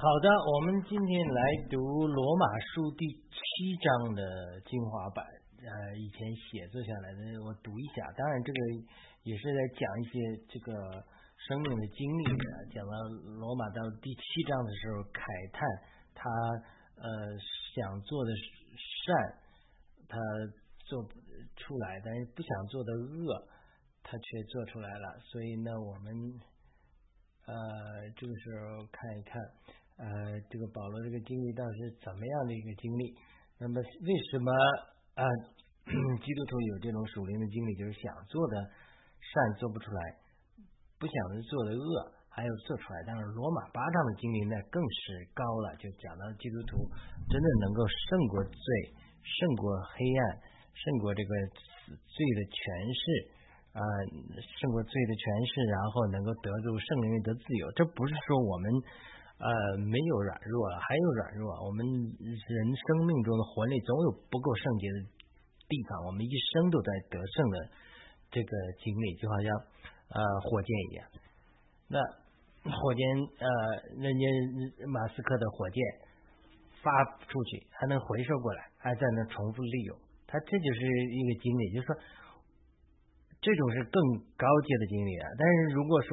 好的，我们今天来读罗马书第七章的精华版。呃，以前写作下来的，我读一下。当然，这个也是在讲一些这个生命的经历的。讲到罗马到第七章的时候，慨叹他呃想做的善，他做不出来，但是不想做的恶，他却做出来了。所以呢，我们呃这个时候看一看。呃，这个保罗这个经历到底是怎么样的一个经历？那么为什么啊 基督徒有这种属灵的经历，就是想做的善做不出来，不想做的恶还有做出来？但是罗马八章的经历呢更是高了，就讲到基督徒真的能够胜过罪，胜过黑暗，胜过这个罪的权势啊，胜过罪的权势，然后能够得住圣灵的自由。这不是说我们。呃，没有软弱了，还有软弱。我们人生命中的魂力总有不够圣洁的地方，我们一生都在得胜的这个经历，就好像呃火箭一样。那火箭呃，人家马斯克的火箭发出去还能回收过来，还在那重复利用，他这就是一个经历，就是说这种是更高阶的经历啊。但是如果说，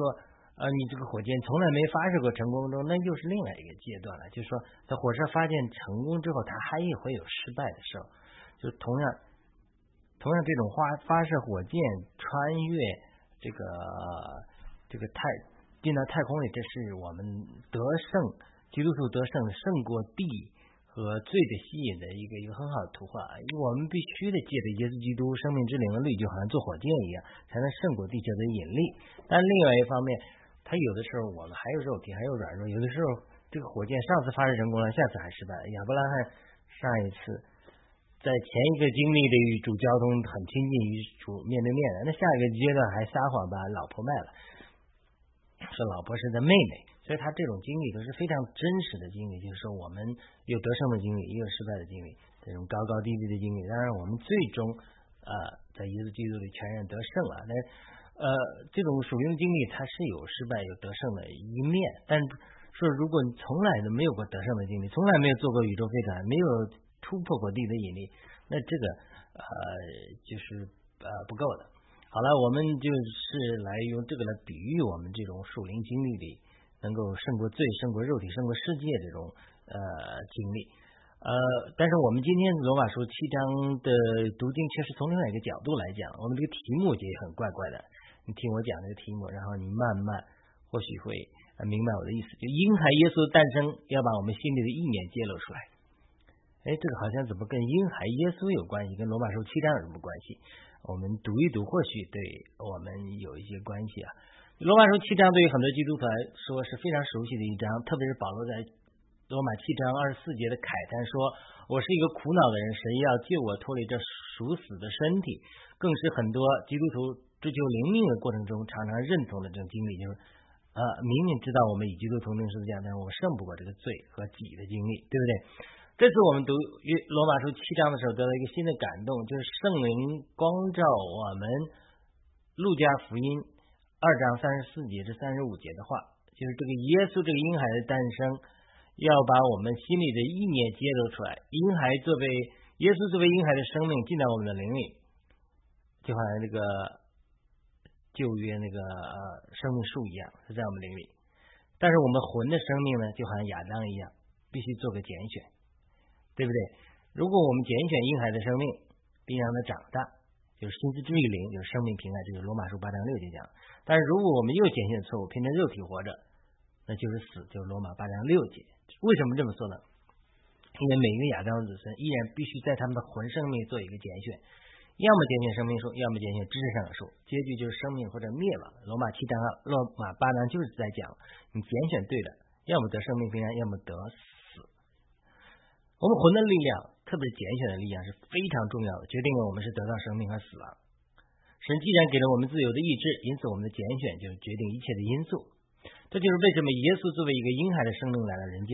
呃，你这个火箭从来没发射过成功中，那又是另外一个阶段了。就是说，在火车发现成功之后，它还也会有失败的时候。就同样，同样这种发发射火箭穿越这个这个太进到太空里，这是我们得胜，基督徒得胜胜过地和罪的吸引的一个一个很好的图画。因为我们必须得借着耶稣基督生命之灵的力，就好像坐火箭一样，才能胜过地球的引力。但另外一方面，他有的时候我们还有肉体，还有软弱。有的时候这个火箭上次发射成功了，下次还失败。亚伯拉罕上一次在前一个经历的与主交通很亲近，与主面对面的，那下一个阶段还撒谎把老婆卖了，说老婆是他妹妹。所以他这种经历都是非常真实的经历，就是说我们有得胜的经历，也有失败的经历，这种高高低低的经历。当然，我们最终呃在耶稣基督里全然得胜了。那呃，这种属灵经历，它是有失败有得胜的一面。但说如果你从来都没有过得胜的经历，从来没有坐过宇宙飞船，没有突破过地的引力，那这个呃就是呃不够的。好了，我们就是来用这个来比喻我们这种属灵经历里能够胜过罪、胜过肉体、胜过世界这种呃经历。呃，但是我们今天罗马书七章的读经，却是从另外一个角度来讲，我们这个题目就很怪怪的。你听我讲这个题目，然后你慢慢或许会明白我的意思。就婴孩耶稣的诞生，要把我们心里的意念揭露出来。哎，这个好像怎么跟婴孩耶稣有关系？跟罗马书七章有什么关系？我们读一读，或许对我们有一些关系啊。罗马书七章对于很多基督徒来说是非常熟悉的一章，特别是保罗在罗马七章二十四节的慨叹说：“我是一个苦恼的人，神要救我脱离这属死的身体。”更是很多基督徒。追求灵命的过程中，常常认同的这种经历，就是呃，明明知道我们与基督同定十字架，但是我胜不过这个罪和己的经历，对不对？这次我们读约罗马书七章的时候，得到一个新的感动，就是圣灵光照我们路加福音二章三十四节至三十五节的话，就是这个耶稣这个婴孩的诞生，要把我们心里的意念揭露出来。婴孩作为耶稣作为婴孩的生命进到我们的灵里，就好像这个。旧约那个呃生命树一样是在我们灵里，但是我们魂的生命呢，就好像亚当一样，必须做个拣选，对不对？如果我们拣选婴孩的生命，并让他长大，就是心思之于灵，就是生命平安，就是罗马书八章六节讲。但是如果我们又拣选错误，偏偏肉体活着，那就是死，就是罗马八章六节。为什么这么说呢？因为每一个亚当子孙依然必须在他们的魂生命做一个拣选。要么拣选生命树，要么拣选知识上的树，结局就是生命或者灭亡。罗马七章、罗马八章就是在讲，你拣选对了，要么得生命平安，要么得死。我们魂的力量，特别是拣选的力量是非常重要的，决定了我们是得到生命和死亡。神既然给了我们自由的意志，因此我们的拣选就是决定一切的因素。这就是为什么耶稣作为一个婴孩的生命来到人间。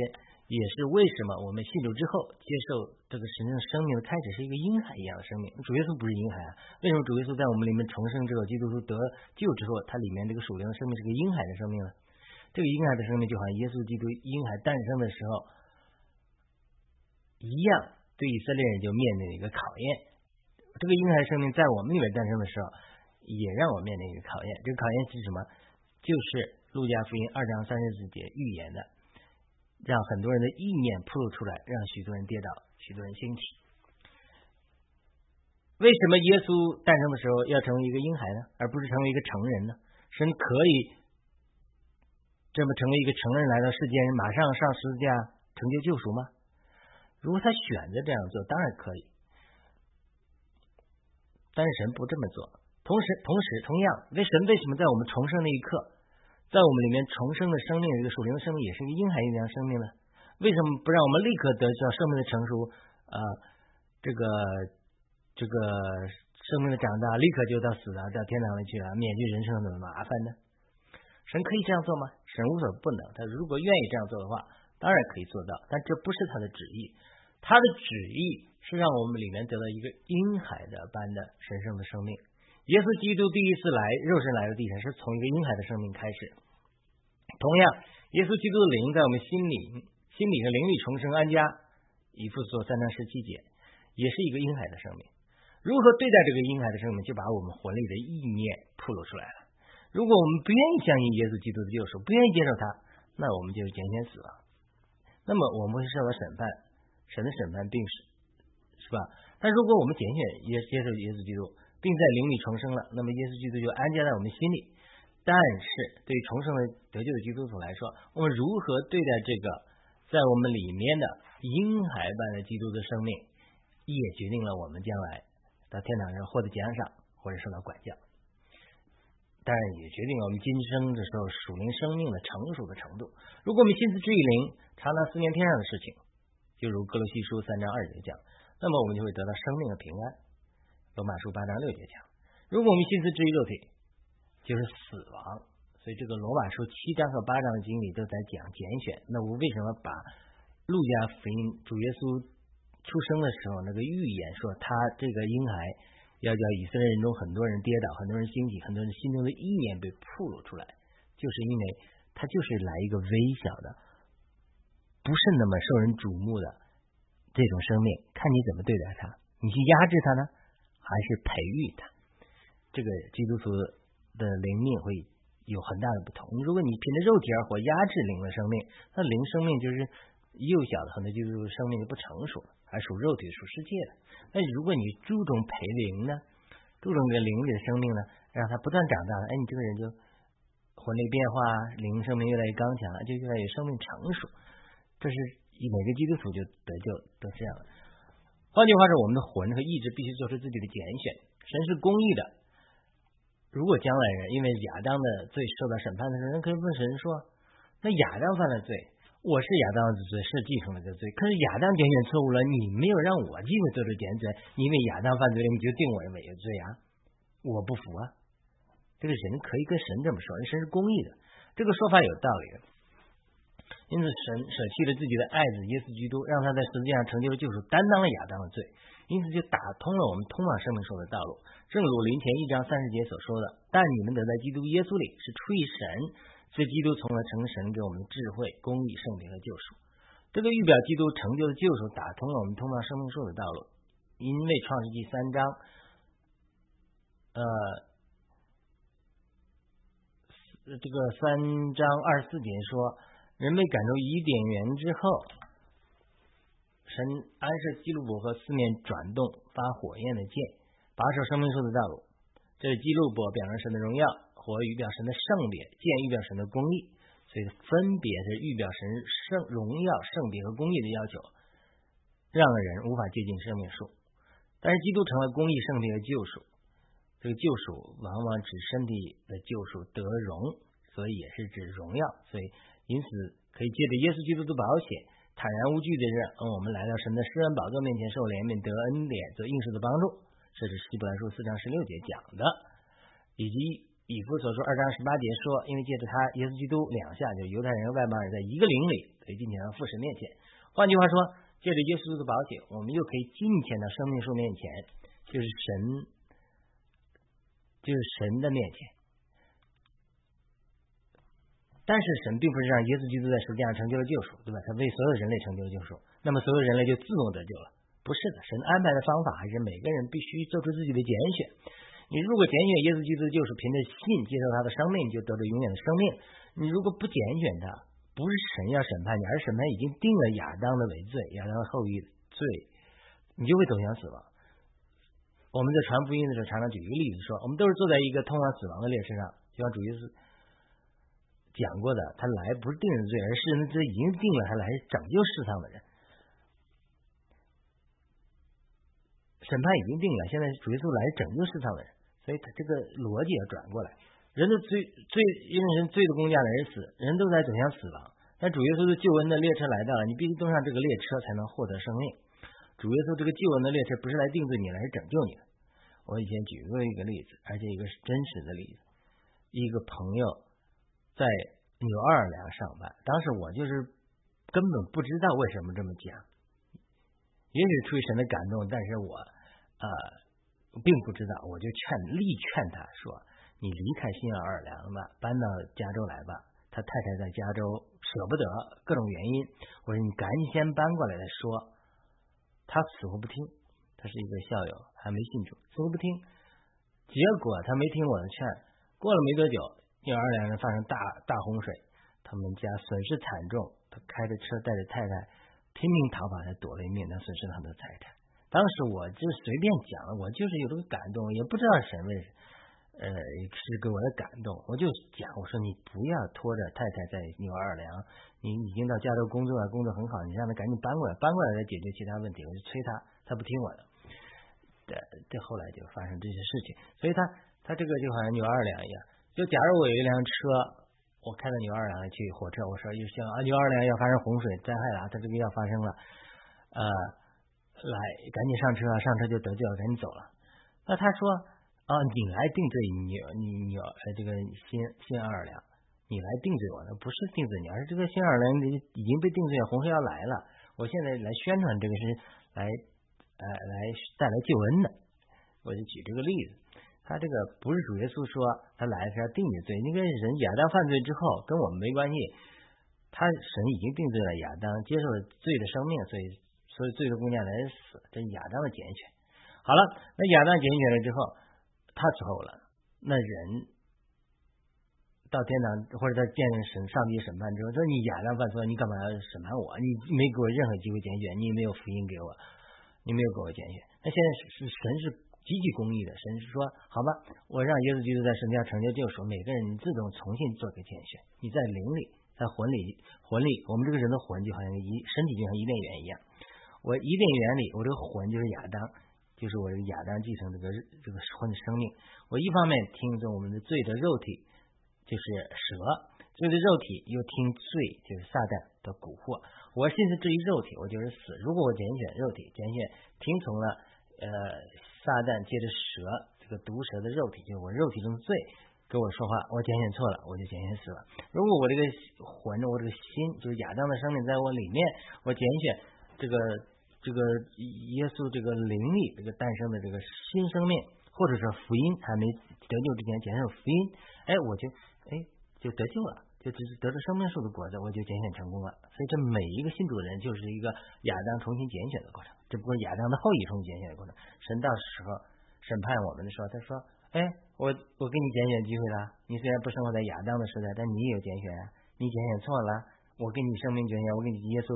也是为什么我们信主之后接受这个神圣生命的开始是一个婴孩一样的生命。主耶稣不是婴孩啊？为什么主耶稣在我们里面重生之后，基督徒得救之后，他里面这个属灵的生命是个婴孩的生命呢？这个婴孩的生命就好像耶稣基督婴孩诞生的时候一样，对以色列人就面临一个考验。这个婴孩生命在我们里面诞生的时候，也让我面临一个考验。这个考验是什么？就是路加福音二章三十四节预言的，让很多人的意念暴露出来，让许多人跌倒，许多人兴起。为什么耶稣诞生的时候要成为一个婴孩呢，而不是成为一个成人呢？神可以。这么成为一个成人来到世间，马上上十字架成就救赎吗？如果他选择这样做，当然可以。但是神不这么做。同时，同时，同样，为神为什么在我们重生那一刻，在我们里面重生的生命，一个属灵的生命，也是一个婴孩一样生命呢？为什么不让我们立刻得到生命的成熟？啊，这个这个生命的长大，立刻就到死了，到天堂里去了，免去人生的麻烦呢？神可以这样做吗？神无所不能，他如果愿意这样做的话，当然可以做到。但这不是他的旨意，他的旨意是让我们里面得到一个婴孩的般的神圣的生命。耶稣基督第一次来肉身来到地上，是从一个婴孩的生命开始。同样，耶稣基督的灵在我们心里，心里的灵里重生安家，以父所三章十七节，也是一个婴孩的生命。如何对待这个婴孩的生命，就把我们魂里的意念暴露出来了。如果我们不愿意相信耶稣基督的救赎，不愿意接受他，那我们就是拣选死亡。那么我们会受到审判，神的审判并是是吧？但如果我们拣选耶接受耶稣基督，并在灵里重生了，那么耶稣基督就安家在我们心里。但是对于重生的得救的基督徒来说，我们如何对待这个在我们里面的婴孩般的基督的生命，也决定了我们将来到天堂上获得奖赏或者受到管教。当然也决定了我们今生的时候属灵生命的成熟的程度。如果我们心思至于灵，常常思念天上的事情，就如哥罗西书三章二节讲，那么我们就会得到生命的平安。罗马书八章六节讲，如果我们心思至于肉体，就是死亡。所以这个罗马书七章和八章的经历都在讲拣选。那我为什么把路加福音主耶稣出生的时候那个预言说他这个婴孩？要叫以色列人中很多人跌倒，很多人兴起，很多人心中的意念被暴露出来，就是因为他就是来一个微小的，不是那么受人瞩目的这种生命，看你怎么对待他，你去压制他呢，还是培育他？这个基督徒的灵命会有很大的不同。如果你凭着肉体而活，压制灵的生命，那灵生命就是幼小的，很多就是生命就不成熟了。还属肉体、属世界的。那如果你注重培灵呢，注重这个灵里的生命呢，让它不断长大，哎，你这个人就魂力变化，灵生命越来越刚强，就越来越生命成熟。这是每个基督徒就得救都这样。换句话说，我们的魂和意志必须做出自己的拣选。神是公义的。如果将来人因为亚当的罪受到审判的时候，人可以问神说：“那亚当犯了罪？”我是亚当的罪，是继承了这个罪。可是亚当拣选错误了，你没有让我继续做出拣选，因为亚当犯罪，你就定我为有罪啊！我不服啊！这个人可以跟神这么说，神是公义的，这个说法有道理的。因此，神舍弃了自己的爱子耶稣基督，让他在实际上成就了救赎，担当了亚当的罪，因此就打通了我们通往生命树的道路。正如林前一章三十节所说的：“但你们得在基督耶稣里是出于神。”是，基督从而成神给我们的智慧、公义、圣灵和救赎。这个预表基督成就的救赎，打通了我们通往生命树的道路。因为创世纪三章，呃，这个三章二十四节说，人被赶出伊甸园之后，神安设基路伯和四面转动发火焰的剑，把守生命树的道路。这是基路伯表彰神的荣耀。火预表神的圣别，见预表神的公义，所以分别是预表神圣荣耀、圣别和公义的要求，让人无法接近生命树。但是基督成了公义、圣别的救赎，这个救赎往往指身体的救赎得荣，所以也是指荣耀。所以因此可以借着耶稣基督的保险，坦然无惧的人，嗯，我们来到神的施恩宝座面前受怜悯、得恩典、得应试的帮助。这是希伯来书四章十六节讲的，以及。以弗所说二章十八节说，因为借着他耶稣基督两下，就犹太人和外邦人在一个灵里可以进前到父神面前。换句话说，借着耶稣的保险，我们又可以进前到生命树面前，就是神，就是神的面前。但是神并不是让耶稣基督在十字架上成就了救赎，对吧？他为所有人类成就了救赎，那么所有人类就自动得救了？不是的，神安排的方法还是每个人必须做出自己的拣选。你如果拣选耶稣基督，就是凭着信接受他的生命，你就得到永远的生命。你如果不拣选他，不是神要审判你，而审判已经定了亚当的为罪，亚当的后裔罪，你就会走向死亡。我们在传福音的时候，常常举一个例子说，我们都是坐在一个通往死亡的列车上，就像主耶稣讲过的，他来不是定人罪，而是那这已经定了，他来拯救世上的人。审判已经定了，现在主耶稣来拯救世上的人，所以他这个逻辑要转过来。人的罪罪，因为人罪的公价乃是死，人都在走向死亡。但主耶稣的救恩的列车来到了，你必须登上这个列车才能获得生命。主耶稣这个救恩的列车不是来定罪你，来是拯救你的。我以前举过一个例子，而且一个是真实的例子。一个朋友在纽奥尔良上班，当时我就是根本不知道为什么这么讲，也许出于神的感动，但是我呃并不知道，我就劝力劝他说：“你离开新奥尔良吧，搬到加州来吧。”他太太在加州舍不得，各种原因。我说：“你赶紧先搬过来再说。”他死活不听，他是一个校友，还没信主，死活不听。结果他没听我的劝，过了没多久，纽尔良人发生大大洪水，他们家损失惨重。他开着车带着太太拼命逃跑，才躲了一命，但损失了很多财产。当时我就随便讲了，我就是有这个感动，也不知道神为呃是给我的感动，我就讲，我说你不要拖着太太在纽尔良。你已经到加州工作了，工作很好，你让他赶紧搬过来，搬过来再解决其他问题。我就催他，他不听我的。这这后来就发生这些事情，所以他他这个就好像纽二两一样。就假如我有一辆车，我开到纽二两去火车，我说又像啊纽二两要发生洪水灾害了，它这个要发生了，呃，来赶紧上车，上车就得救，赶紧走了。那他说啊，你来定罪你你你呃这个新新二两。你来定罪我，那不是定罪你，而是这个新奥尔良已经被定罪了，洪水要来了。我现在来宣传这个是来呃来带来救恩的。我就举这个例子，他这个不是主耶稣说他来是要定你罪，那个人亚当犯罪之后跟我们没关系，他神已经定罪了亚当，接受了罪的生命，所以所以罪的姑娘来死，这是亚当的拣选。好了，那亚当拣选了之后，他死后了，那人。到天堂或者在见神上帝审判之后，说你亚当犯错，你干嘛要审判我？你没给我任何机会拣选，你也没有福音给我，你没有给我拣选。那现在是神是极其公义的，神是说，好吧，我让耶稣基督在神家成就救赎，每个人自动重新做个拣选。你在灵里，在魂里，魂里，我们这个人的魂就好像一身体就像伊甸园一样。我伊甸园里，我这个魂就是亚当，就是我这个亚当继承这个这个魂的生命。我一方面听着我们的罪的肉体。就是蛇，罪的肉体又听罪，就是撒旦的蛊惑。我现在对于肉体，我就是死。如果我拣选肉体，拣选听从了呃撒旦借着蛇这个毒蛇的肉体，就是我肉体中的罪，跟我说话，我拣选错了，我就拣选死了。如果我这个魂，我这个心，就是亚当的生命在我里面，我拣选这个这个耶稣这个灵力这个诞生的这个新生命，或者说福音还没得救之前拣选福音，哎，我就。哎，就得救了，就只是得着生命树的果子，我就拣选成功了。所以这每一个信主的人就是一个亚当重新拣选的过程，只不过亚当的后裔重新拣选的过程。神到时候审判我们的时候，他说：“哎，我我给你拣选机会了。你虽然不生活在亚当的时代，但你也有拣选。你拣选错了，我给你生命拣选，我给你耶稣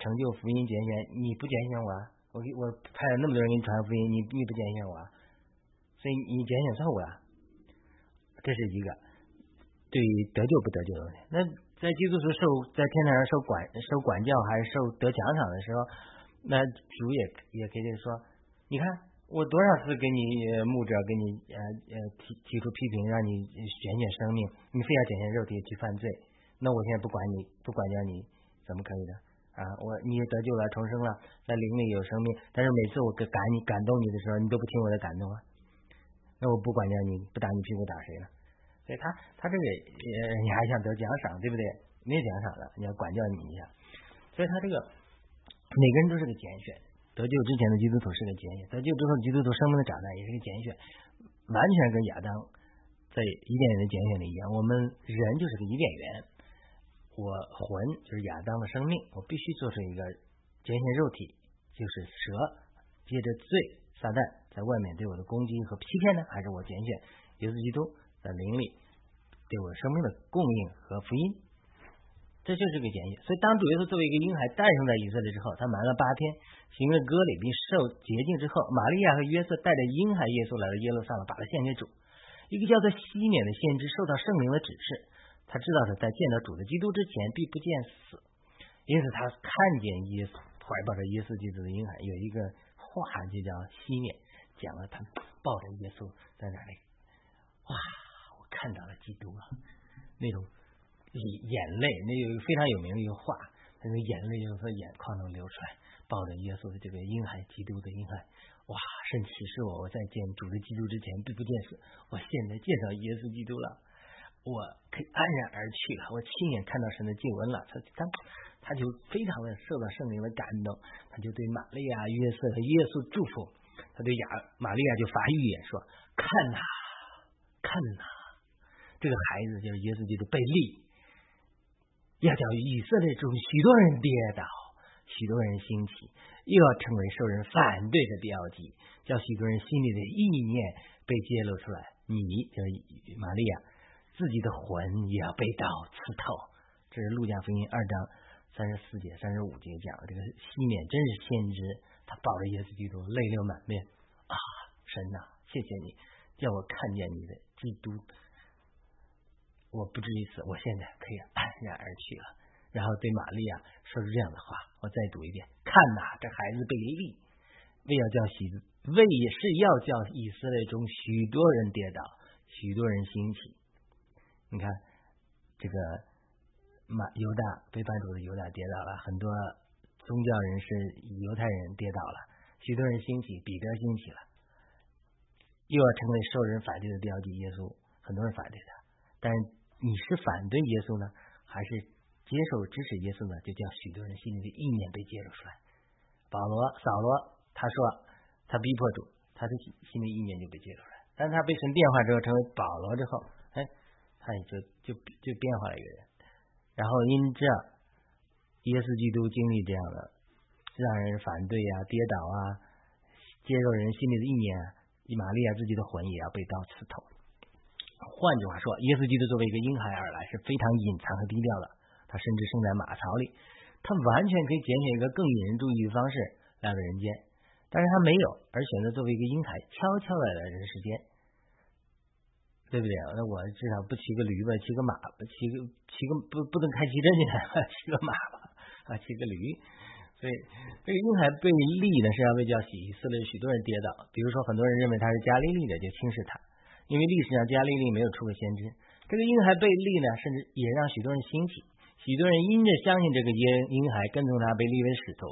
成就福音拣选，你不拣选我，我给我派了那么多人给你传福音，你你不拣选我，所以你拣选错误了。这是一个。”对于得救不得救的问题，那在基督徒受在天堂上受管受管教还是受得奖赏的时候，那主也也可以说，你看我多少次给你牧者给你呃呃提提出批评，让你选选生命，你非要拣选肉体去犯罪，那我现在不管你不管教你，怎么可以的啊？我你得救了重生了，在灵里有生命，但是每次我感你感动你的时候，你都不听我的感动啊？那我不管教你不打你屁股打谁了？所以他他这个呃，你还想得奖赏，对不对？没奖赏了，你要管教你一下。所以他这个每个人都是个拣选，得救之前的基督徒是个拣选，得救之后基督徒生命的长大也是个拣选，完全跟亚当在伊甸园的拣选里一样，我们人就是个伊甸园。我魂就是亚当的生命，我必须做出一个拣选肉体，就是蛇，借着罪撒旦在外面对我的攻击和欺骗呢，还是我拣选耶稣基督在灵里对我生命的供应和福音？这就是个检验。所以，当主耶稣作为一个婴孩诞生在以色列之后，他瞒了八天，行了割礼并受洁净之后，玛利亚和约瑟带着婴孩耶稣来到耶路撒冷，把他献给主。一个叫做西缅的先知受到圣灵的指示，他知道他在见到主的基督之前必不见死，因此他看见耶稣怀抱着耶稣基督的婴孩，有一个话就叫西缅，讲了他抱着耶稣在那里，哇，看到了基督了，那种眼泪，那有非常有名的一个话，那个眼泪就从眼眶中流出来，抱着耶稣的这个婴孩，基督的婴孩。哇！圣启示我，我在见主的基督之前必不见死。我现在见到耶稣基督了，我可以安然而去了。我亲眼看到神的救恩了。他他他就非常的受到圣灵的感动，他就对玛利亚、约瑟和耶稣祝福。他对亚玛利亚就发预言说：“看呐，看呐，这个孩子就是耶稣基督被立，要叫以色列中许多人跌倒。”许多人兴起，又要成为受人反对的标记，叫许多人心里的意念被揭露出来。你就是玛利亚，自己的魂也要被刀刺透。这是路加福音二章三十四节、三十五节讲的。这个西缅真是先知，他抱着耶稣基督，泪流满面啊！神呐，谢谢你，叫我看见你的基督，我不至于死，我现在可以安然而去了。然后对玛利亚说出这样的话，我再读一遍：看呐，这孩子被立，为要叫喜，为是要叫以色列中许多人跌倒，许多人兴起。你看，这个马犹大被叛主的犹大跌倒了，很多宗教人士犹太人跌倒了，许多人兴起，彼得兴起了，又要成为受人反对的标记。耶稣，很多人反对他，但你是反对耶稣呢，还是？接受支持耶稣呢，就叫许多人心里的意念被揭露出来。保罗、扫罗，他说他逼迫主，他的心里意念就被揭露出来。但他被神变化之后，成为保罗之后，哎，他也就就就变化了一个人。然后因这，耶稣基督经历这样的让人反对啊、跌倒啊、接受人心里的意念，以玛利亚自己的魂也要被刀刺透。换句话说，耶稣基督作为一个婴孩而来，是非常隐藏和低调的。他甚至生在马槽里，他完全可以拣选一个更引人注意的方式来到人间，但是他没有，而选择作为一个婴孩悄悄来到人世间，对不对？那我至少不骑个驴吧，骑个马，骑个骑个不不能开汽车去，骑个马吧，啊，骑个驴。所以这个婴孩被立呢，是要被叫以色列许多人跌倒。比如说，很多人认为他是加利利的，就轻视他，因为历史上加利利没有出过先知。这个婴孩被立呢，甚至也让许多人兴起。许多人因着相信这个婴婴孩跟从他被立为使徒，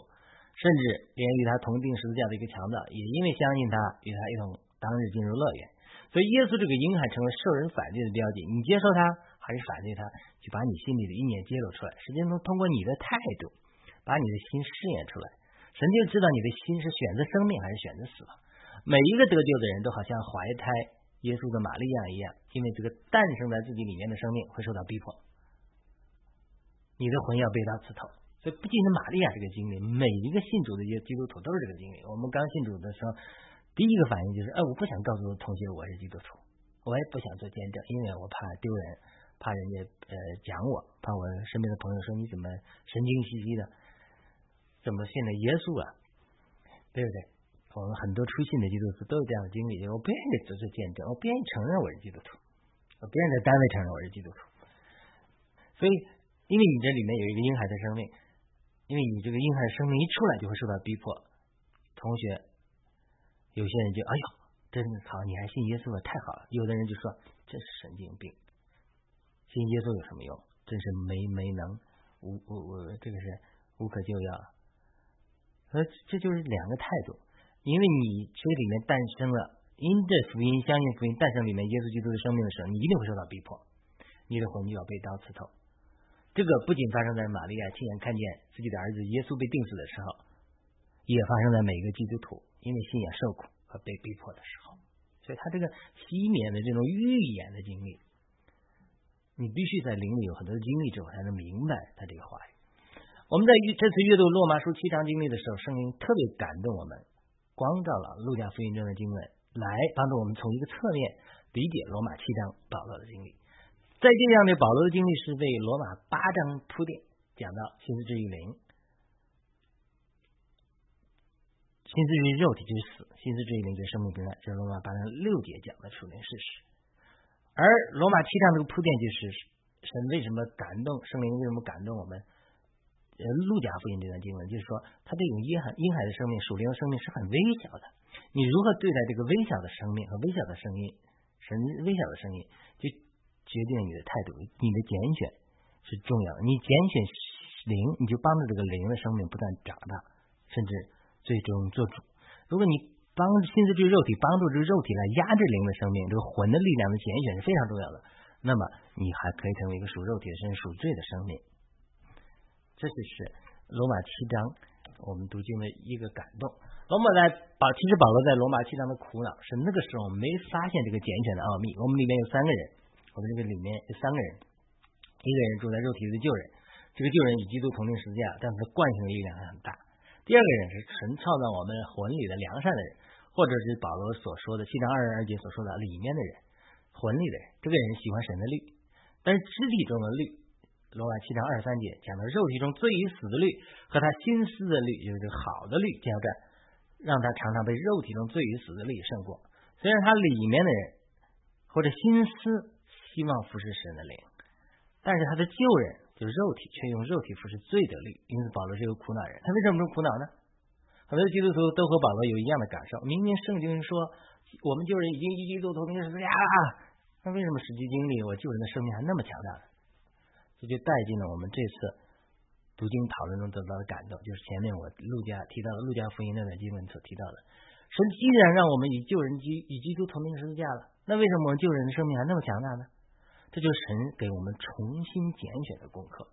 甚至连与他同定十字架的一个强盗，也因为相信他与他一同当日进入乐园。所以耶稣这个婴孩成为受人反对的标记。你接受他还是反对他，就把你心里的意念揭露出来。实际上通过你的态度，把你的心试验出来，神就知道你的心是选择生命还是选择死亡。每一个得救的人都好像怀胎耶稣的玛利亚一样，因为这个诞生在自己里面的生命会受到逼迫。你的魂要被他刺透，所以不仅是玛利亚这个经历，每一个信主的一些基督徒都是这个经历。我们刚信主的时候，第一个反应就是，哎，我不想告诉同学我是基督徒，我也不想做见证，因为我怕丢人，怕人家呃讲我，怕我身边的朋友说你怎么神经兮兮的，怎么信了耶稣啊，对不对？我们很多出信的基督徒都有这样的经历，我不愿意做做见证，我不愿意承认我是基督徒，我不愿意在单位承认我是基督徒，所以。因为你这里面有一个婴孩的生命，因为你这个婴孩的生命一出来就会受到逼迫，同学，有些人就哎呦，真的好，你还信耶稣了，太好了。有的人就说这是神经病，信耶稣有什么用？真是没没能无无无，这个是无可救药。所以这就是两个态度。因为你这里面诞生了，因着福音相信福音诞生里面耶稣基督的生命的时候，你一定会受到逼迫，你的魂就要被刀刺透。这个不仅发生在玛利亚亲眼看见自己的儿子耶稣被钉死的时候，也发生在每一个基督徒因为信仰受苦和被逼迫的时候。所以他这个西面的这种预言的经历，你必须在灵里有很多的经历之后，才能明白他这个话语。我们在这次阅读罗马书七章经历的时候，圣灵特别感动我们，光照了路加福音中的经文，来帮助我们从一个侧面理解罗马七章保罗的经历。在这样的保罗的经历是为罗马八章铺垫，讲到心思之于灵，心思之于肉体之死，心思之于灵就是生命平安，这是罗马八章六节讲的属灵事实。而罗马七章这个铺垫就是神为什么感动，圣灵为什么感动我们？呃，路加福音这段经文就是说，他这种婴孩婴孩的生命、属灵的生命是很微小的。你如何对待这个微小的生命和微小的声音？神微小的声音就决定了你的态度。你的拣选是重要的。你拣选灵，你就帮助这个灵的生命不断长大，甚至最终做主。如果你帮心思这个肉体，帮助这个肉体来压制灵的生命，这个魂的力量的拣选是非常重要的。那么你还可以成为一个属肉体的身、属罪的生命。这就是罗马七章我们读经的一个感动。罗马在保，其实保罗在罗马七章的苦恼是那个时候没发现这个拣选的奥秘。我们里面有三个人，我们这个里面有三个人，一个人住在肉体的旧人，这个旧人与基督同定十字架，但是惯性的力量还很大。第二个人是纯创造我们魂里的良善的人，或者是保罗所说的七章二十二节所说的里面的人，魂里的人，这个人喜欢神的律，但是肢体中的律。罗马七章二十三节讲到肉体中罪与死的律和他心思的律，就是好的律交战，让他常常被肉体中罪与死的律胜过。虽然他里面的人或者心思希望服侍神的灵，但是他的旧人就是肉体，却用肉体服侍罪的律。因此保罗是一个苦恼人。他为什么这么苦恼呢？很多基督徒都和保罗有一样的感受。明明圣经说我们旧人已经一基督徒同定十字架了，那为什么实际经历我旧人的生命还那么强大呢？这就带进了我们这次读经讨论中得到的感动，就是前面我陆家提到的陆家福音那段经文所提到的。神既然让我们与救人基与基督同名十字架了，那为什么我们救人的生命还那么强大呢？这就是神给我们重新拣选的功课。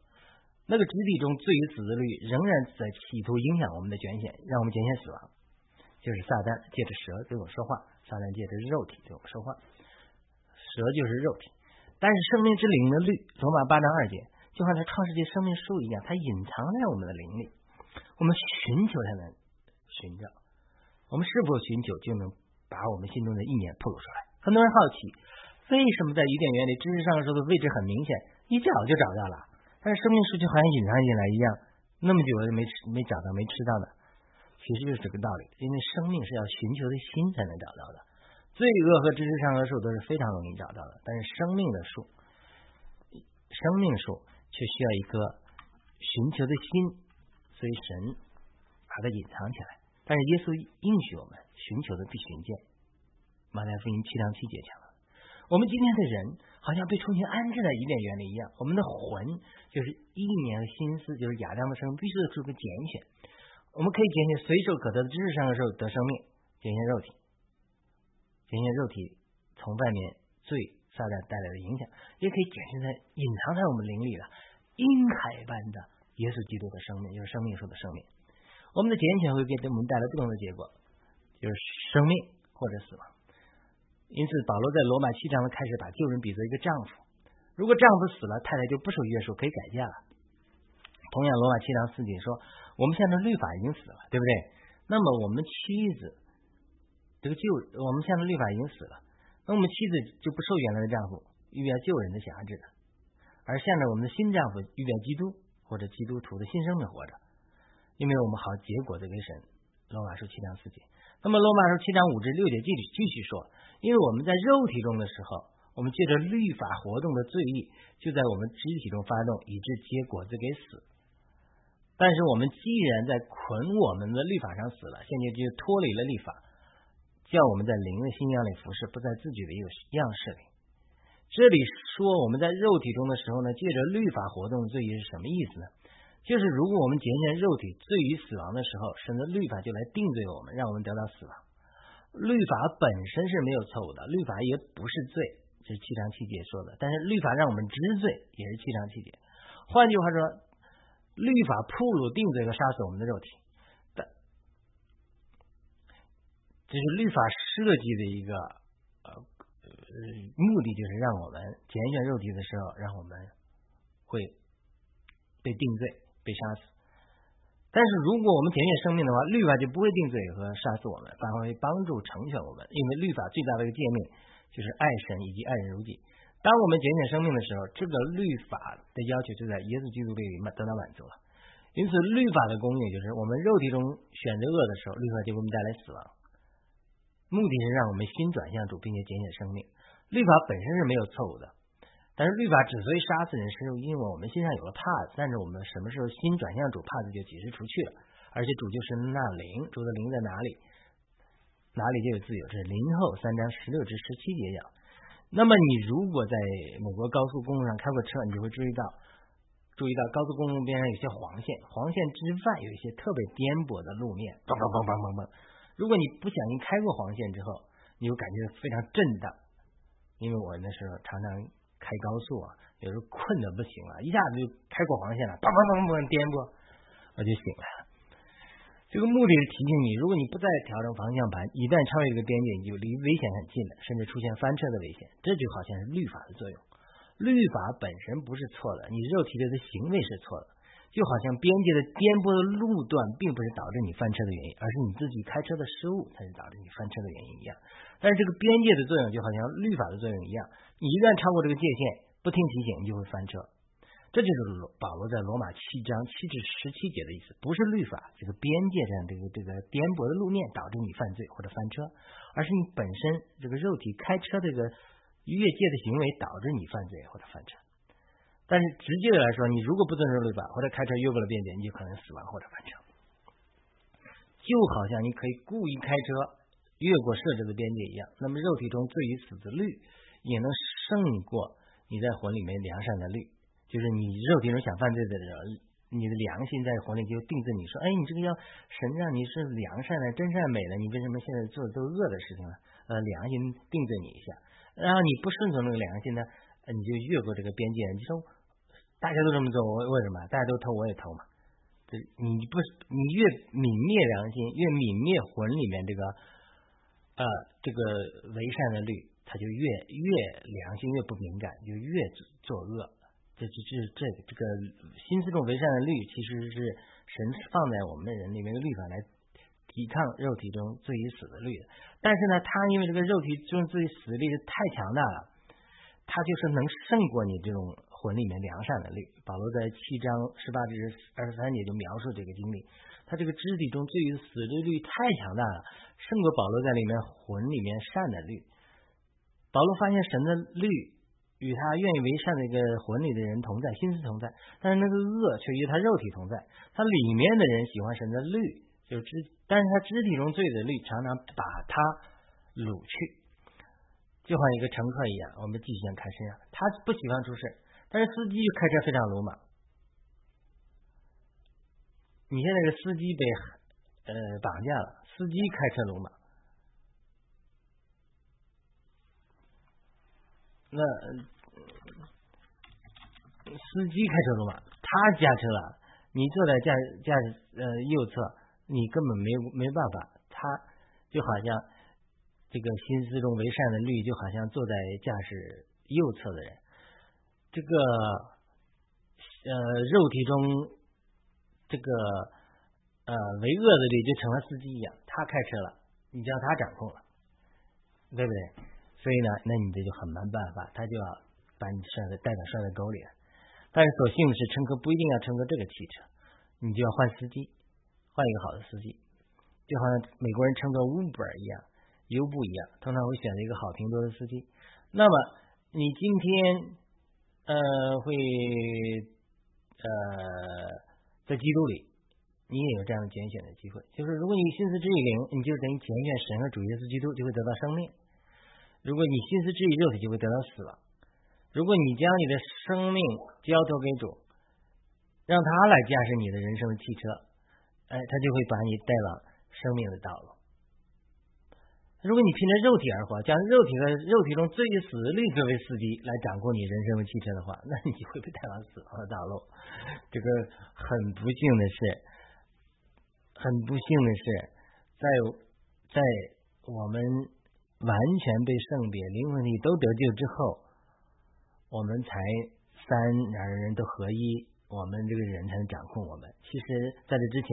那个肢体中罪与死的律仍然在企图影响我们的拣选，让我们拣选死亡。就是撒旦借着蛇对我说话，撒旦借着肉体对我说话，蛇就是肉体。但是生命之灵的律，罗马八章二节，就像在创世纪生命树一样，它隐藏在我们的灵里。我们寻求才能寻找，我们是否寻求，就能把我们心中的意念透露出来。很多人好奇，为什么在伊甸园里知识上说的位置很明显，一找就找到了，但是生命树就好像隐藏进来一样，那么久了没吃没找到没吃到的，其实就是这个道理。因为生命是要寻求的心才能找到的。罪恶和知识上的树都是非常容易找到的，但是生命的树，生命树却需要一个寻求的心，所以神把它隐藏起来。但是耶稣应许我们，寻求的必寻见。马太福音七章七节讲了，我们今天的人好像被重新安置在伊甸园里一样，我们的魂就是意念和心思，就是亚当的生命，必须得做个拣选。我们可以拣选随手可得的知识上的时候得生命，拣选肉体。检验肉体从外面罪撒旦带来的影响，也可以检验在隐藏在我们灵里的婴海般的耶稣基督的生命，就是生命树的生命。我们的拣选会给我们带来不同的结果，就是生命或者死亡。因此，保罗在罗马七章的开始把旧人比作一个丈夫，如果丈夫死了，太太就不受约束，可以改嫁了。同样，罗马七章四节说，我们现在律法已经死了，对不对？那么我们妻子。这个旧我们现在律法已经死了，那我们妻子就不受原来的丈夫预表旧人的辖制了，而现在我们的新丈夫预表基督或者基督徒的新生命活着，因为我们好结果子给神。罗马书七章四节，那么罗马书七章五至六节继续继续说，因为我们在肉体中的时候，我们借着律法活动的罪意就在我们肢体中发动，以致结果子给死。但是我们既然在捆我们的律法上死了，现在就脱离了律法。叫我们在灵的信仰里服侍，不在自己的一个样式里。这里说我们在肉体中的时候呢，借着律法活动罪是什么意思呢？就是如果我们拣选肉体罪于死亡的时候，神的律法就来定罪我们，让我们得到死亡。律法本身是没有错误的，律法也不是罪，这是七章七节说的。但是律法让我们知罪，也是七章七节。换句话说，律法铺路定罪和杀死我们的肉体。这是律法设计的一个呃目的就是让我们拣选肉体的时候，让我们会被定罪、被杀死。但是如果我们拣选生命的话，律法就不会定罪和杀死我们，反而会帮助成全我们。因为律法最大的一个诫命就是爱神以及爱人如己。当我们拣选生命的时候，这个律法的要求就在耶稣基督里满得到满足了。因此，律法的功用就是我们肉体中选择恶的时候，律法就给我们带来死亡。目的是让我们心转向主，并且拣选生命。律法本身是没有错误的，但是律法之所以杀死人，是因为我们心上有了帕子。但是我们什么时候心转向主，帕子就解释出去了。而且主就是那灵，主的灵在哪里，哪里就有自由。这是灵后三章十六至十七节讲。那么你如果在美国高速公路上开过车，你就会注意到，注意到高速公路边上有些黄线，黄线之外有一些特别颠簸的路面，嘣嘣嘣嘣嘣嘣。如果你不小心开过黄线之后，你会感觉非常震荡，因为我那时候常常开高速啊，有时候困的不行了，一下子就开过黄线了，嘣嘣嘣嘣颠簸，我就醒了。这个目的是提醒你，如果你不再调整方向盘，一旦超越这个边界，你就离危险很近了，甚至出现翻车的危险。这就好像是律法的作用，律法本身不是错的，你肉体的行为是错的。就好像边界的颠簸的路段，并不是导致你翻车的原因，而是你自己开车的失误才是导致你翻车的原因一样。但是这个边界的作用就好像律法的作用一样，你一旦超过这个界限，不听提醒，你就会翻车。这就是罗保罗在罗马七章七至十七节的意思，不是律法这个边界上这个这个颠簸的路面导致你犯罪或者翻车，而是你本身这个肉体开车这个越界的行为导致你犯罪或者翻车。但是直接的来说，你如果不遵守律法，或者开车越过了边界，你就可能死亡或者翻车。就好像你可以故意开车越过设置的边界一样，那么肉体中罪与死的律也能胜过你在魂里面良善的律。就是你肉体中想犯罪的人，你的良心在魂里就定罪你说，哎，你这个要神让你是良善的、真善美的，你为什么现在做的都恶的事情呢？呃，良心定罪你一下，然后你不顺从那个良心呢，你就越过这个边界，你说。大家都这么做，为为什么？大家都偷，我也偷嘛。这你不你越泯灭良心，越泯灭魂里面这个呃这个为善的律，他就越越良心越不敏感，就越作恶。这这这这这个心思中为善的律，其实是神放在我们人里面的律法来抵抗肉体中罪与死的律。但是呢，他因为这个肉体中罪与死的律太强大了，他就是能胜过你这种。魂里面良善的律，保罗在七章十八至二十三节就描述这个经历。他这个肢体中对于死的律太强大了，胜过保罗在里面魂里面善的律。保罗发现神的律与他愿意为善的一个魂里的人同在，心思同在，但是那个恶却与他肉体同在。他里面的人喜欢神的律，就肢，但是他肢体中罪的律常常把他掳去，就好像一个乘客一样。我们继续看身上，他不喜欢出事。但是司机开车非常鲁莽。你现在是司机被呃绑架了，司机开车鲁莽。那司机开车鲁莽，他驾车了，你坐在驾驾驶呃右侧，你根本没没办法。他就好像这个心思中为善的律，就好像坐在驾驶右侧的人。这个呃，肉体中这个呃为恶的律就成了司机一样，他开车了，你叫他掌控了，对不对？所以呢，那你这就很没办法，他就要把你摔在带到摔在沟里。但是所幸的是，乘客不一定要乘坐这个汽车，你就要换司机，换一个好的司机，就好像美国人乘坐 Uber 一样，优步一样，通常会选择一个好评多的司机。那么你今天。呃，会呃，在基督里，你也有这样的拣选的机会。就是如果你心思之意灵，你就等于拣选神和主耶稣基督，就会得到生命；如果你心思之意肉体，就会得到死亡。如果你将你的生命交托给主，让他来驾驶你的人生的汽车，哎，他就会把你带往生命的道路。如果你凭着肉体而活，将肉体和肉体中最死的律作为司机来掌控你人生的汽车的话，那你会被带往死亡的道路。这个很不幸的是，很不幸的是，在在我们完全被圣别，灵魂体都得救之后，我们才三两人都合一，我们这个人才能掌控我们。其实在这之前，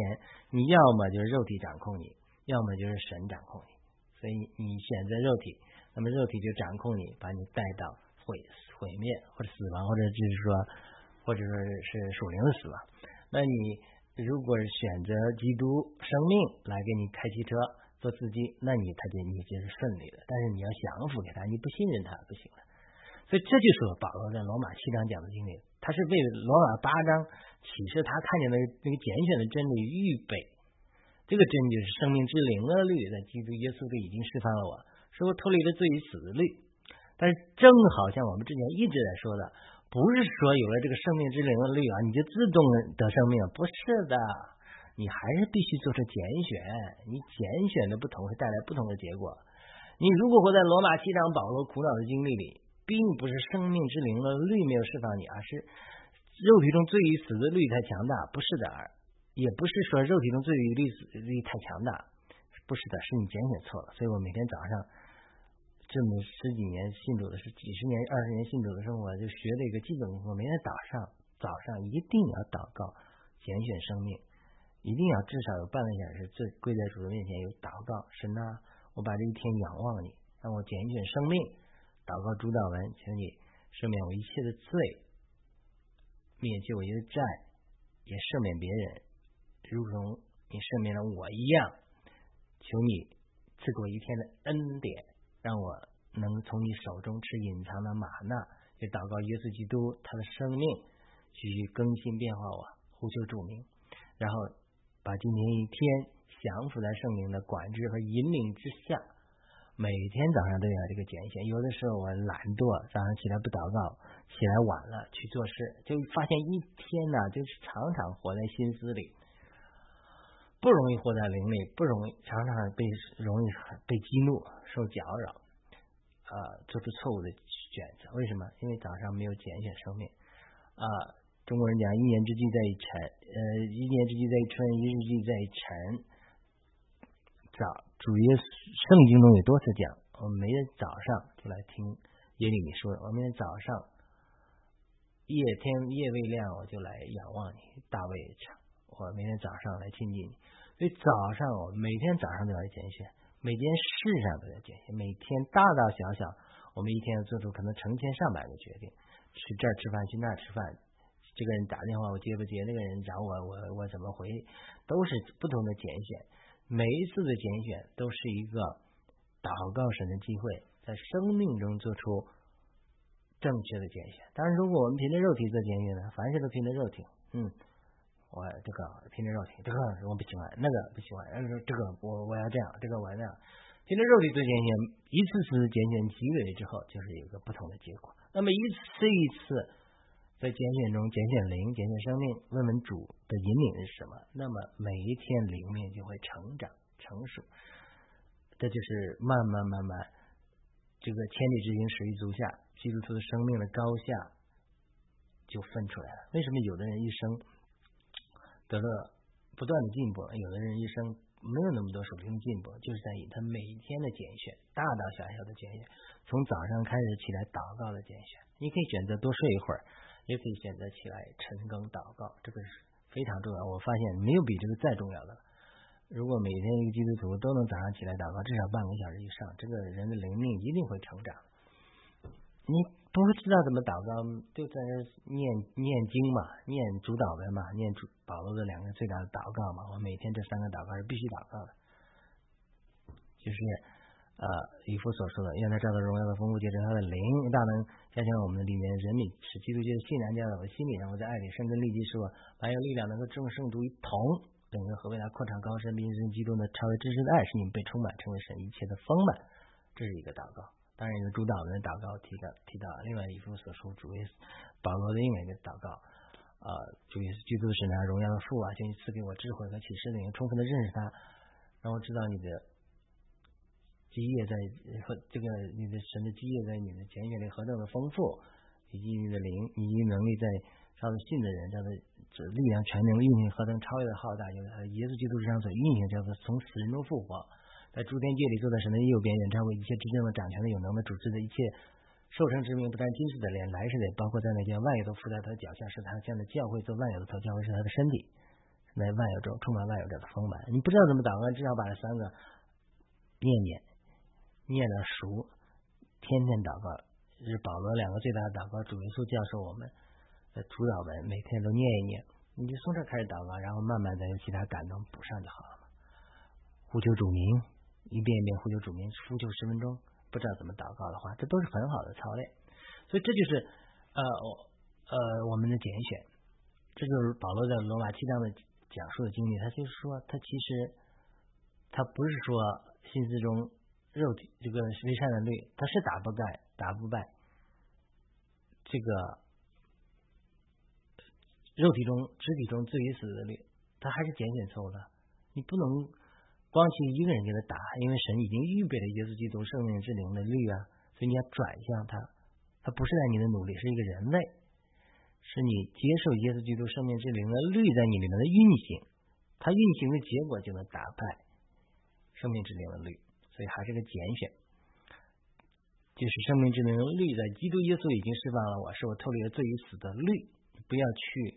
你要么就是肉体掌控你，要么就是神掌控你。所以你选择肉体，那么肉体就掌控你，把你带到毁毁灭或者死亡，或者就是说，或者说是属灵的死亡。那你如果选择基督生命来给你开汽车做司机，那你他就你就是顺利的。但是你要降服给他，你不信任他不行了。所以这就是保罗在罗马七章讲的经历，他是为罗马八章启示他看见的那个拣选的真理预备。这个真就是生命之灵的律，在基督耶稣里已经释放了我，使我脱离了罪与死的律。但是正好像我们之前一直在说的。不是说有了这个生命之灵的律啊，你就自动得生命，不是的，你还是必须做出拣选。你拣选的不同，会带来不同的结果。你如果活在罗马七章保罗苦恼的经历里，并不是生命之灵的律没有释放你，而是肉体中罪与死的律太强大，不是的，也不是说肉体中罪与律死律太强大，不是的，是你拣选错了。所以我每天早上。这么十几年信主的是几十年、二十年信主的生活，就学了一个基本功。每天早上早上一定要祷告，拣选生命，一定要至少有半个小时，跪跪在主的面前有祷告。神啊，我把这一天仰望你，让我拣选生命。祷告主导文，请你赦免我一切的罪，免去我一切债，也赦免别人，如同你赦免了我一样。求你赐给我一天的恩典。让我能从你手中吃隐藏的玛纳，也祷告耶稣基督他的生命继续更新变化我，呼求主名，然后把今天一天降服在圣灵的管制和引领之下，每天早上都要这个拣选。有的时候我懒惰，早上起来不祷告，起来晚了去做事，就发现一天呢，就是常常活在心思里，不容易活在灵里，不容易常常被容易被激怒。受搅扰，啊，做出错误的选择。为什么？因为早上没有拣选生命。啊，中国人讲一年之计在于晨，呃，一年之计在于春，一日之计在于晨。早，主耶稣圣经中有多次讲，我们每天早上就来听耶利米说。我们早上夜天夜未亮，我就来仰望你，大卫唱。我明天早上来亲近你，所以早上我每天早上都要拣选。每件事上都要拣选，每天大大小小，我们一天要做出可能成千上百个决定，去这儿吃饭，去那儿吃饭，这个人打电话我接不接，那个人找我我我怎么回，都是不同的拣选。每一次的拣选都是一个祷告神的机会，在生命中做出正确的拣选。当然，如果我们凭着肉体做拣选呢，凡事都凭着肉体，嗯。我这个凭着肉体，这个我不喜欢，那个不喜欢。这个我我要这样，这个我要那样。凭着肉体做拣选，一次次拣选积累之后，就是有一个不同的结果。那么一次一次在拣选中拣选灵，拣选生命，问问主的引领是什么？那么每一天灵命就会成长成熟。这就是慢慢慢慢，这个千里之行始于足下，基督徒的生命的高下就分出来了。为什么有的人一生？得了不断的进步，有的人一生没有那么多属灵的进步，就是在于他每天的拣选，大大小小的拣选，从早上开始起来祷告的拣选。你可以选择多睡一会儿，也可以选择起来晨更祷告，这个是非常重要。我发现没有比这个再重要的了。如果每天一个基督徒都能早上起来祷告，至少半个小时以上，这个人的灵命一定会成长。你。不知道怎么祷告，就在那念念经嘛，念主导文嘛，念主保罗的两个最大的祷告嘛。我每天这三个祷告是必须祷告的，就是呃，以弗所说的，愿他照到荣耀的丰富，借着他的灵大能加强我们的里面人民，使基督教的信仰加在我的心里，让我在爱里生根立基，使我蛮有力量，能够众圣徒一同，等个何为他扩展高深，并生基督的超越知识的爱，使你们被充满，成为神一切的丰满。这是一个祷告。当然，有主导文的祷告提到提到，另外一幅所说主耶稣保罗的另外一个祷告，啊，主耶稣基督的神啊，荣耀的父啊，求你赐给我智慧和启示，能充分的认识他，让我知道你的基业在和这个你的神的基业在你的拣选里何等的丰富，以及你的灵以及能力在他的信的人，这样的这力量全能运行何等超越的浩大，就是耶稣基督之上所运行，叫做从死人中复活。在诸天界里坐在神的右边，远超过一切执政的、掌权的、有能的、主治的一切受成之名，不但今世的，连来世的，包括在那些万有都伏在他的脚下，是他现在教会做万有的头，教会是他的身体，在万有中充满万有者的丰满。你不知道怎么祷告，至少把这三个念念，念的熟，天天祷告。是保罗两个最大的祷告，主耶稣教授我们的主导文，每天都念一念。你就从这开始祷告，然后慢慢再用其他感动补上就好了嘛。呼求主名，一遍一遍呼求主名，呼求十分钟，不知道怎么祷告的话，这都是很好的操练。所以这就是呃我呃我们的拣选，这就是保罗在罗马七章的讲述的经历。他就是说，他其实他不是说心思中肉体这个为善的律，他是打不败，打不败。这个肉体中、肢体中最于死的律，他还是拣选错误的。你不能光去一个人给他打，因为神已经预备了耶稣基督生命之灵的律啊，所以你要转向他。他不是在你的努力，是一个人类，是你接受耶稣基督生命之灵的律在你里面的运行，它运行的结果就能打败生命之灵的律，所以还是个拣选。就是生命之灵的律，在基督耶稣已经释放了我，是我脱离了罪与死的律。不要去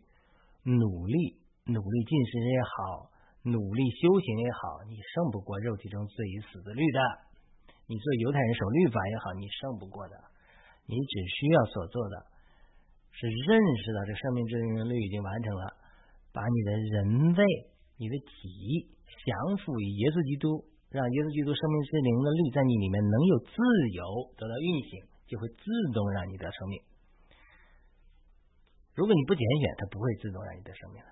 努力，努力进食也好，努力修行也好，你胜不过肉体中罪与死的律的。你做犹太人守律法也好，你胜不过的。你只需要所做的，是认识到这生命之灵的律已经完成了，把你的人位、你的体降服于耶稣基督。让耶稣基督生命之灵的律在你里面能有自由得到运行，就会自动让你得生命。如果你不拣选，它不会自动让你得生命的。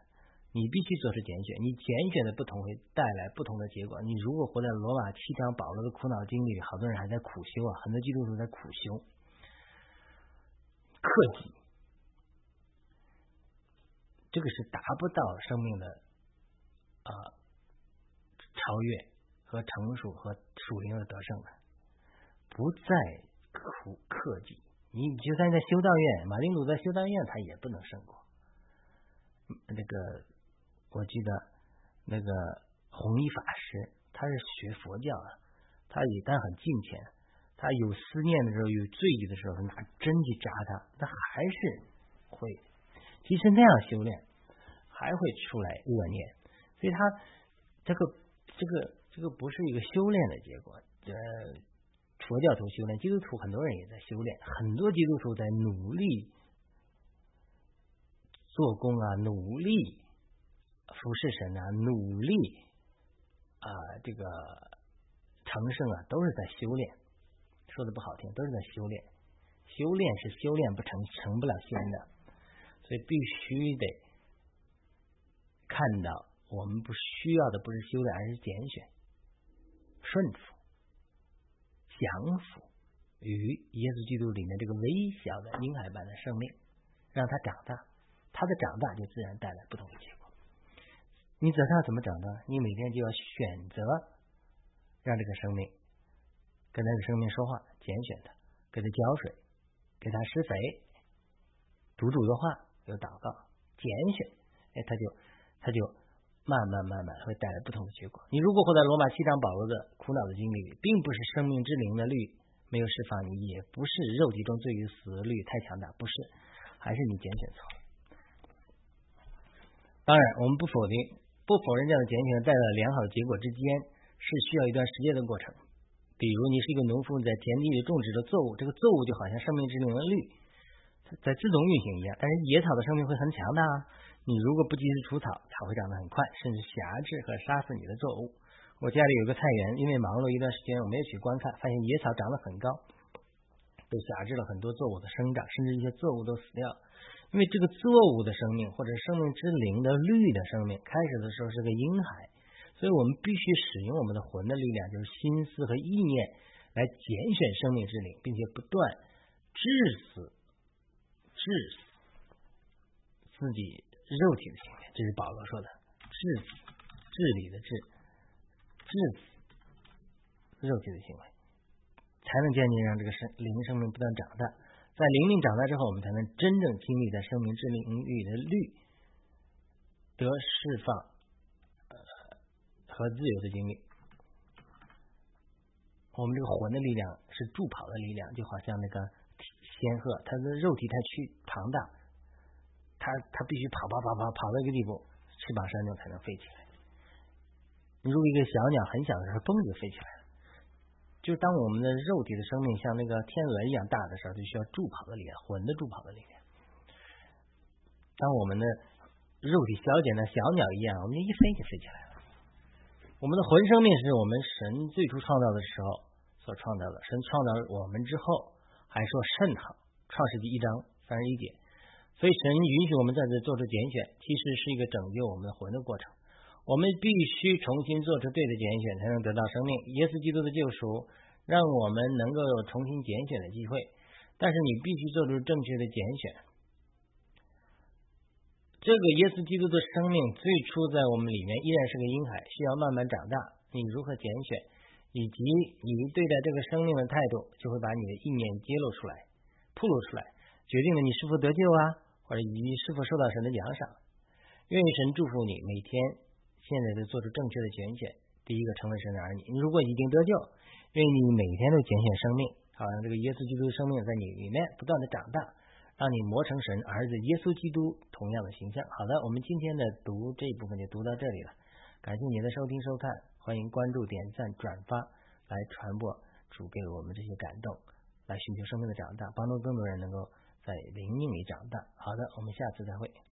你必须做出拣选，你拣选的不同会带来不同的结果。你如果活在罗马七章保罗的苦恼经历里，好多人还在苦修啊，很多基督徒在苦修、克己，这个是达不到生命的啊超越。和成熟和属灵的得胜的，不再苦克己。你就算在修道院，马丁路在修道院，他也不能胜过。那个我记得那个弘一法师，他是学佛教的，他一旦很敬虔，他有思念的时候，有罪意的时候，拿针去扎他，他还是会。即使那样修炼，还会出来恶念。所以他这个这个。这个不是一个修炼的结果，呃，佛教徒修炼，基督徒很多人也在修炼，很多基督徒在努力做工啊，努力服侍神啊，努力啊，这个成圣啊，都是在修炼。说的不好听，都是在修炼。修炼是修炼不成，成不了仙的，所以必须得看到，我们不需要的不是修炼，而是拣选。顺服、降服于耶稣基督里面这个微小的婴孩般的生命，让他长大，他的长大就自然带来不同的结果。你知道怎么长大？你每天就要选择让这个生命跟那个生命说话，拣选他，给他浇水，给他施肥，读主的话，有祷告，拣选，哎，他就他就。慢慢慢慢会带来不同的结果。你如果活在罗马七章保罗的苦恼的经历里，并不是生命之灵的律没有释放你，也不是肉体中对于死的律太强大，不是，还是你拣选错。当然，我们不否定，不否认这样的减选带来良好的结果之间是需要一段时间的过程。比如，你是一个农夫，在田地里种植的作物，这个作物就好像生命之灵的绿在自动运行一样，但是野草的生命会很强大。你如果不及时除草，它会长得很快，甚至辖制和杀死你的作物。我家里有个菜园，因为忙碌一段时间，我没有去观看，发现野草长得很高，被辖制了很多作物的生长，甚至一些作物都死掉。因为这个作物的生命，或者生命之灵的绿的生命，开始的时候是个婴孩，所以我们必须使用我们的魂的力量，就是心思和意念，来拣选生命之灵，并且不断致死，致死自己。肉体的行为，这是保罗说的，治治理的治，致死肉体的行为，才能渐渐让这个生灵生命不断长大。在灵命长大之后，我们才能真正经历在生命之灵域的律得释放和自由的经历。我们这个魂的力量是助跑的力量，就好像那个仙鹤，它的肉体太去庞大，它它必须跑跑跑跑跑到一个地步，翅膀扇动才能飞起来。如果一个小鸟很小的时候，嘣就飞起来。就是当我们的肉体的生命像那个天鹅一样大的时候，就需要助跑的力量，魂的助跑的力量。当我们的肉体小简的小鸟一样，我们一飞就飞起来了。我们的魂生命是我们神最初创造的时候所创造的。神创造我们之后，还说甚好。创世纪一章三十一节。所以神允许我们在这做出拣选，其实是一个拯救我们的魂的过程。我们必须重新做出对的拣选，才能得到生命。耶稣基督的救赎，让我们能够有重新拣选的机会。但是你必须做出正确的拣选。这个耶稣基督的生命最初在我们里面依然是个婴孩，需要慢慢长大。你如何拣选，以及你对待这个生命的态度，就会把你的意念揭露出来、铺露出来，决定了你是否得救啊，或者你是否受到神的奖赏。愿神祝福你每天。现在就做出正确的拣选，第一个成为神的儿女。你如果已经得救，愿你每天都拣选生命，好让这个耶稣基督的生命在你里面不断的长大，让你磨成神儿子耶稣基督同样的形象。好的，我们今天的读这一部分就读到这里了，感谢您的收听收看，欢迎关注、点赞、转发来传播主给我们这些感动，来寻求生命的长大，帮助更多人能够在灵命里长大。好的，我们下次再会。